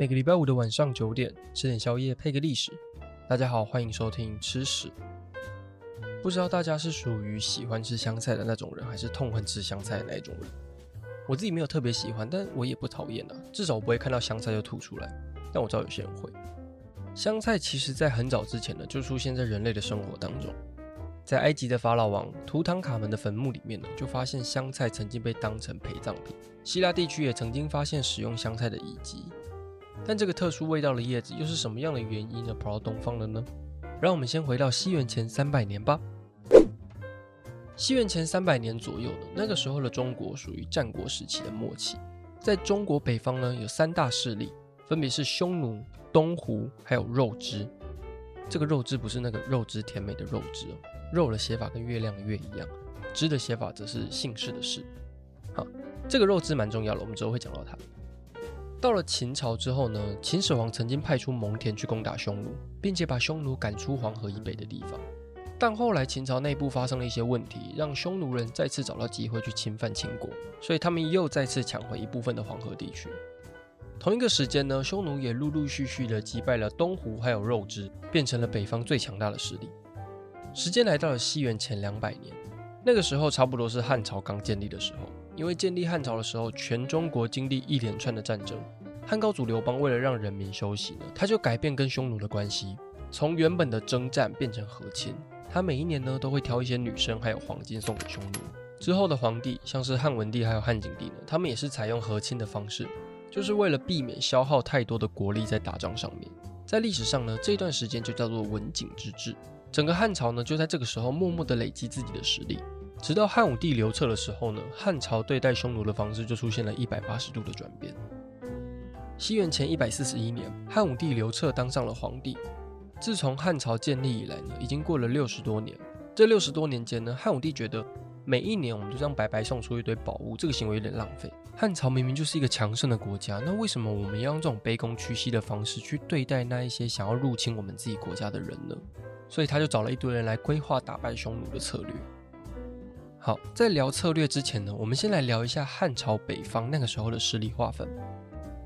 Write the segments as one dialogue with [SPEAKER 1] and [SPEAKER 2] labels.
[SPEAKER 1] 每个礼拜五的晚上九点，吃点宵夜配个历史。大家好，欢迎收听吃史。不知道大家是属于喜欢吃香菜的那种人，还是痛恨吃香菜的那一种人？我自己没有特别喜欢，但我也不讨厌啊。至少我不会看到香菜就吐出来。但我知道有些人会。香菜其实在很早之前呢，就出现在人类的生活当中。在埃及的法老王图坦卡门的坟墓里面呢，就发现香菜曾经被当成陪葬品。希腊地区也曾经发现使用香菜的遗迹。但这个特殊味道的叶子又是什么样的原因呢？跑到东方了呢？让我们先回到西元前三百年吧。西元前三百年左右的那个时候的中国属于战国时期的末期，在中国北方呢，有三大势力，分别是匈奴、东胡还有肉支。这个肉支不是那个肉汁甜美的肉汁哦。肉的写法跟月亮的月一样，支的写法则是姓氏的氏。好，这个肉支蛮重要的，我们之后会讲到它。到了秦朝之后呢，秦始皇曾经派出蒙恬去攻打匈奴，并且把匈奴赶出黄河以北的地方。但后来秦朝内部发生了一些问题，让匈奴人再次找到机会去侵犯秦国，所以他们又再次抢回一部分的黄河地区。同一个时间呢，匈奴也陆陆续续的击败了东胡还有肉支，变成了北方最强大的势力。时间来到了西元前两百年，那个时候差不多是汉朝刚建立的时候。因为建立汉朝的时候，全中国经历一连串的战争，汉高祖刘邦为了让人民休息呢，他就改变跟匈奴的关系，从原本的征战变成和亲。他每一年呢都会挑一些女生还有黄金送给匈奴。之后的皇帝像是汉文帝还有汉景帝呢，他们也是采用和亲的方式，就是为了避免消耗太多的国力在打仗上面。在历史上呢，这段时间就叫做文景之治。整个汉朝呢，就在这个时候默默地累积自己的实力，直到汉武帝刘彻的时候呢，汉朝对待匈奴的方式就出现了一百八十度的转变。西元前一百四十一年，汉武帝刘彻当上了皇帝。自从汉朝建立以来呢，已经过了六十多年。这六十多年间呢，汉武帝觉得每一年我们就这样白白送出一堆宝物，这个行为有点浪费。汉朝明明就是一个强盛的国家，那为什么我们要用这种卑躬屈膝的方式去对待那一些想要入侵我们自己国家的人呢？所以他就找了一堆人来规划打败匈奴的策略。好，在聊策略之前呢，我们先来聊一下汉朝北方那个时候的势力划分。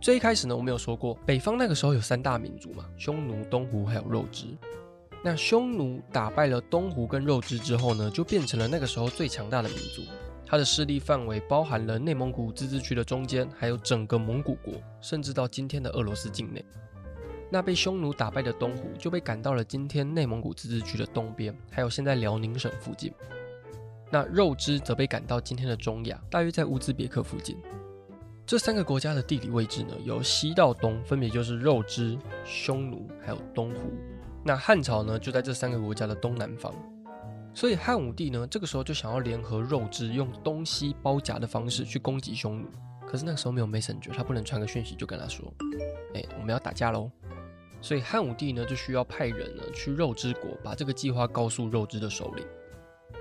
[SPEAKER 1] 最一开始呢，我们有说过，北方那个时候有三大民族嘛，匈奴、东胡还有肉支。那匈奴打败了东胡跟肉支之后呢，就变成了那个时候最强大的民族。它的势力范围包含了内蒙古自治区的中间，还有整个蒙古国，甚至到今天的俄罗斯境内。那被匈奴打败的东胡就被赶到了今天内蒙古自治区的东边，还有现在辽宁省附近。那肉汁则被赶到今天的中亚，大约在乌兹别克附近。这三个国家的地理位置呢，由西到东分别就是肉汁、匈奴还有东胡。那汉朝呢，就在这三个国家的东南方。所以汉武帝呢，这个时候就想要联合肉汁，用东西包夹的方式去攻击匈奴。可是那个时候没有 Messenger，他不能传个讯息就跟他说：“哎，我们要打架喽。”所以汉武帝呢，就需要派人呢去肉支国，把这个计划告诉肉支的首领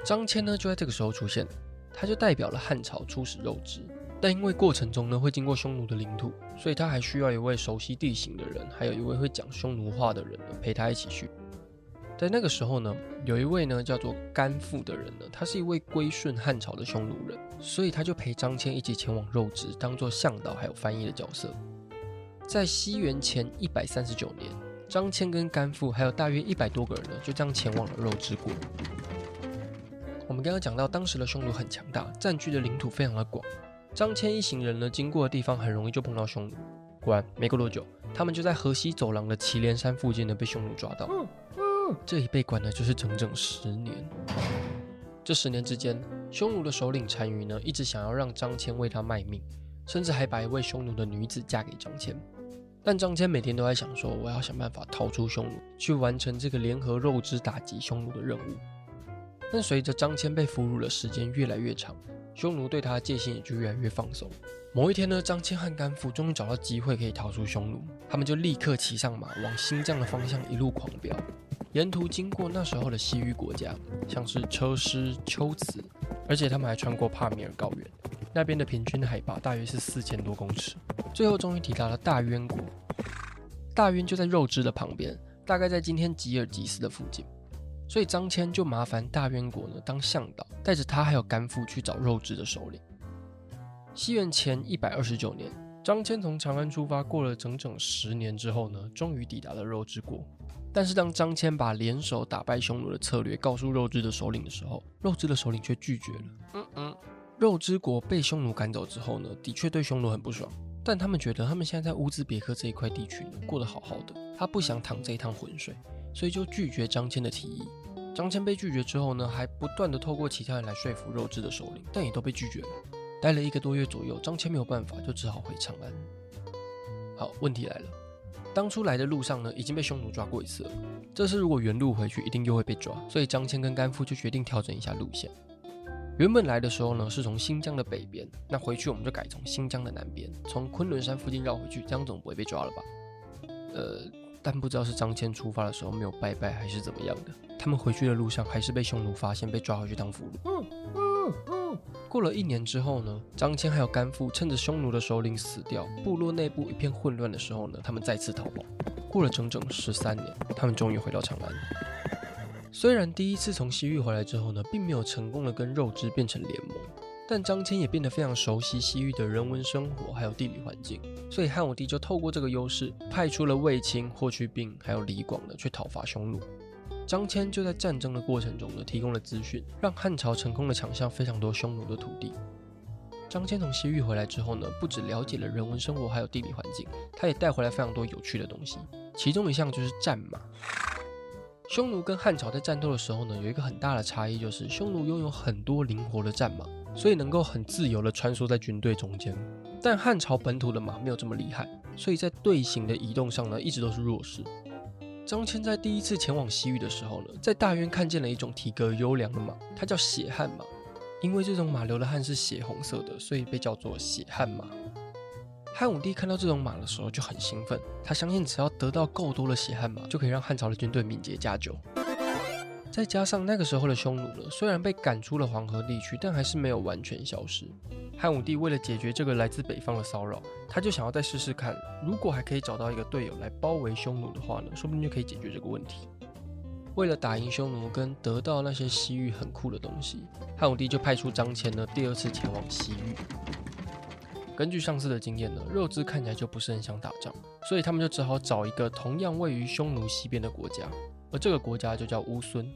[SPEAKER 1] 张骞呢，就在这个时候出现，他就代表了汉朝出使肉支，但因为过程中呢会经过匈奴的领土，所以他还需要一位熟悉地形的人，还有一位会讲匈奴话的人呢陪他一起去。在那个时候呢，有一位呢叫做甘父的人呢，他是一位归顺汉朝的匈奴人，所以他就陪张骞一起前往肉支，当做向导还有翻译的角色。在西元前一百三十九年，张骞跟甘父还有大约一百多个人呢，就这样前往了肉支国。我们刚刚讲到，当时的匈奴很强大，占据的领土非常的广。张骞一行人呢，经过的地方很容易就碰到匈奴。果然，没过多久，他们就在河西走廊的祁连山附近呢，被匈奴抓到。嗯嗯，这一被关呢，就是整整十年。这十年之间，匈奴的首领单于呢，一直想要让张骞为他卖命，甚至还把一位匈奴的女子嫁给张骞。但张骞每天都在想说，我要想办法逃出匈奴，去完成这个联合肉汁打击匈奴的任务。但随着张骞被俘虏的时间越来越长，匈奴对他的戒心也就越来越放松。某一天呢，张骞和甘父终于找到机会可以逃出匈奴，他们就立刻骑上马，往新疆的方向一路狂飙。沿途经过那时候的西域国家，像是车师、龟兹，而且他们还穿过帕米尔高原。那边的平均海拔大约是四千多公尺，最后终于抵达了大渊国。大渊就在肉汁的旁边，大概在今天吉尔吉斯的附近。所以张骞就麻烦大渊国呢当向导，带着他还有甘父去找肉质的首领。西元前一百二十九年，张骞从长安出发，过了整整十年之后呢，终于抵达了肉之国。但是当张骞把联手打败匈奴的策略告诉肉质的首领的时候，肉质的首领却拒绝了。嗯嗯，肉之国被匈奴赶走之后呢，的确对匈奴很不爽，但他们觉得他们现在在乌兹别克这一块地区呢，过得好好的，他不想淌这一趟浑水，所以就拒绝张骞的提议。张骞被拒绝之后呢，还不断的透过其他人来说服肉质的首领，但也都被拒绝了。待了一个多月左右，张骞没有办法，就只好回长安。好，问题来了，当初来的路上呢，已经被匈奴抓过一次了。这次如果原路回去，一定又会被抓，所以张骞跟甘父就决定调整一下路线。原本来的时候呢，是从新疆的北边，那回去我们就改从新疆的南边，从昆仑山附近绕回去，这样总不会被抓了吧？呃。但不知道是张骞出发的时候没有拜拜，还是怎么样的，他们回去的路上还是被匈奴发现，被抓回去当俘虏。嗯嗯嗯。过了一年之后呢，张骞还有甘父趁着匈奴的首领死掉，部落内部一片混乱的时候呢，他们再次逃跑。过了整整十三年，他们终于回到长安。虽然第一次从西域回来之后呢，并没有成功的跟肉之变成联盟。但张骞也变得非常熟悉西域的人文生活，还有地理环境，所以汉武帝就透过这个优势，派出了卫青、霍去病还有李广呢去讨伐匈奴。张骞就在战争的过程中呢，提供了资讯，让汉朝成功的抢下非常多匈奴的土地。张骞从西域回来之后呢，不只了解了人文生活还有地理环境，他也带回来非常多有趣的东西，其中一项就是战马。匈奴跟汉朝在战斗的时候呢，有一个很大的差异，就是匈奴拥有很多灵活的战马。所以能够很自由地穿梭在军队中间，但汉朝本土的马没有这么厉害，所以在队形的移动上呢，一直都是弱势。张骞在第一次前往西域的时候呢，在大渊看见了一种体格优良的马，它叫血汗马，因为这种马流的汗是血红色的，所以被叫做血汗马。汉武帝看到这种马的时候就很兴奋，他相信只要得到够多的血汗马，就可以让汉朝的军队敏捷加久。再加上那个时候的匈奴呢，虽然被赶出了黄河地区，但还是没有完全消失。汉武帝为了解决这个来自北方的骚扰，他就想要再试试看，如果还可以找到一个队友来包围匈奴的话呢，说不定就可以解决这个问题。为了打赢匈奴跟得到那些西域很酷的东西，汉武帝就派出张骞呢，第二次前往西域。根据上次的经验呢，肉之看起来就不是很想打仗，所以他们就只好找一个同样位于匈奴西边的国家，而这个国家就叫乌孙。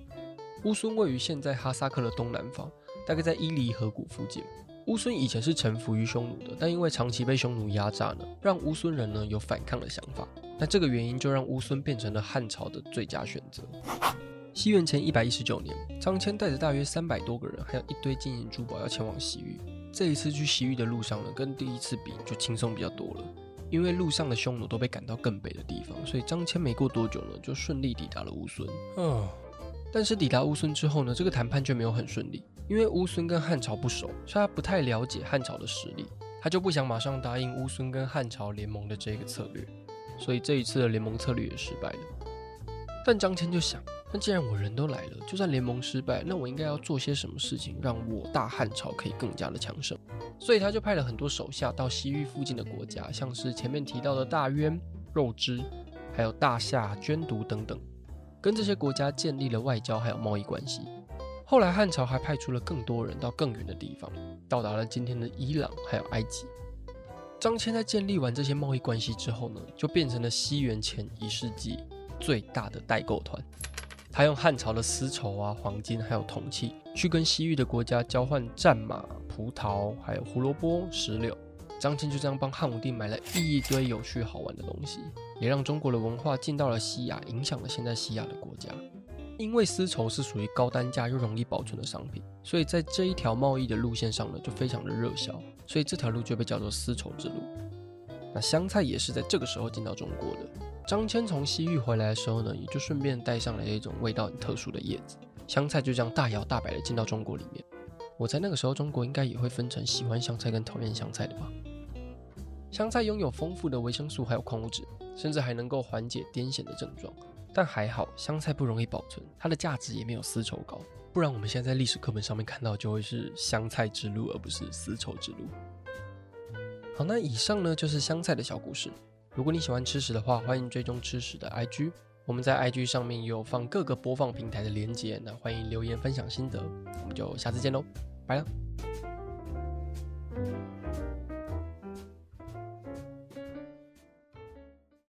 [SPEAKER 1] 乌孙位于现在哈萨克的东南方，大概在伊犁河谷附近。乌孙以前是臣服于匈奴的，但因为长期被匈奴压榨呢，让乌孙人呢有反抗的想法。那这个原因就让乌孙变成了汉朝的最佳选择。西元前一百一十九年，张骞带着大约三百多个人，还有一堆金银珠宝要前往西域。这一次去西域的路上呢，跟第一次比就轻松比较多了，因为路上的匈奴都被赶到更北的地方，所以张骞没过多久呢，就顺利抵达了乌孙。嗯。但是抵达乌孙之后呢，这个谈判却没有很顺利，因为乌孙跟汉朝不熟，所以他不太了解汉朝的实力，他就不想马上答应乌孙跟汉朝联盟的这个策略，所以这一次的联盟策略也失败了。但张骞就想，那既然我人都来了，就算联盟失败，那我应该要做些什么事情，让我大汉朝可以更加的强盛？所以他就派了很多手下到西域附近的国家，像是前面提到的大渊、肉汁，还有大夏、捐毒等等。跟这些国家建立了外交还有贸易关系。后来汉朝还派出了更多人到更远的地方，到达了今天的伊朗还有埃及。张骞在建立完这些贸易关系之后呢，就变成了西元前一世纪最大的代购团。他用汉朝的丝绸啊、黄金还有铜器去跟西域的国家交换战马、葡萄还有胡萝卜、石榴。张骞就这样帮汉武帝买了一堆有趣好玩的东西，也让中国的文化进到了西亚，影响了现在西亚的国家。因为丝绸是属于高单价又容易保存的商品，所以在这一条贸易的路线上呢，就非常的热销，所以这条路就被叫做丝绸之路。那香菜也是在这个时候进到中国的。张骞从西域回来的时候呢，也就顺便带上了一种味道很特殊的叶子，香菜就这样大摇大摆的进到中国里面。我在那个时候，中国应该也会分成喜欢香菜跟讨厌香菜的吧。香菜拥有丰富的维生素，还有矿物质，甚至还能够缓解癫痫的症状。但还好，香菜不容易保存，它的价值也没有丝绸高。不然我们现在在历史课本上面看到，就会是香菜之路，而不是丝绸之路。好，那以上呢就是香菜的小故事。如果你喜欢吃屎的话，欢迎追踪吃屎的 IG。我们在 IG 上面有放各个播放平台的连接，那欢迎留言分享心得。我们就下次见喽，拜了。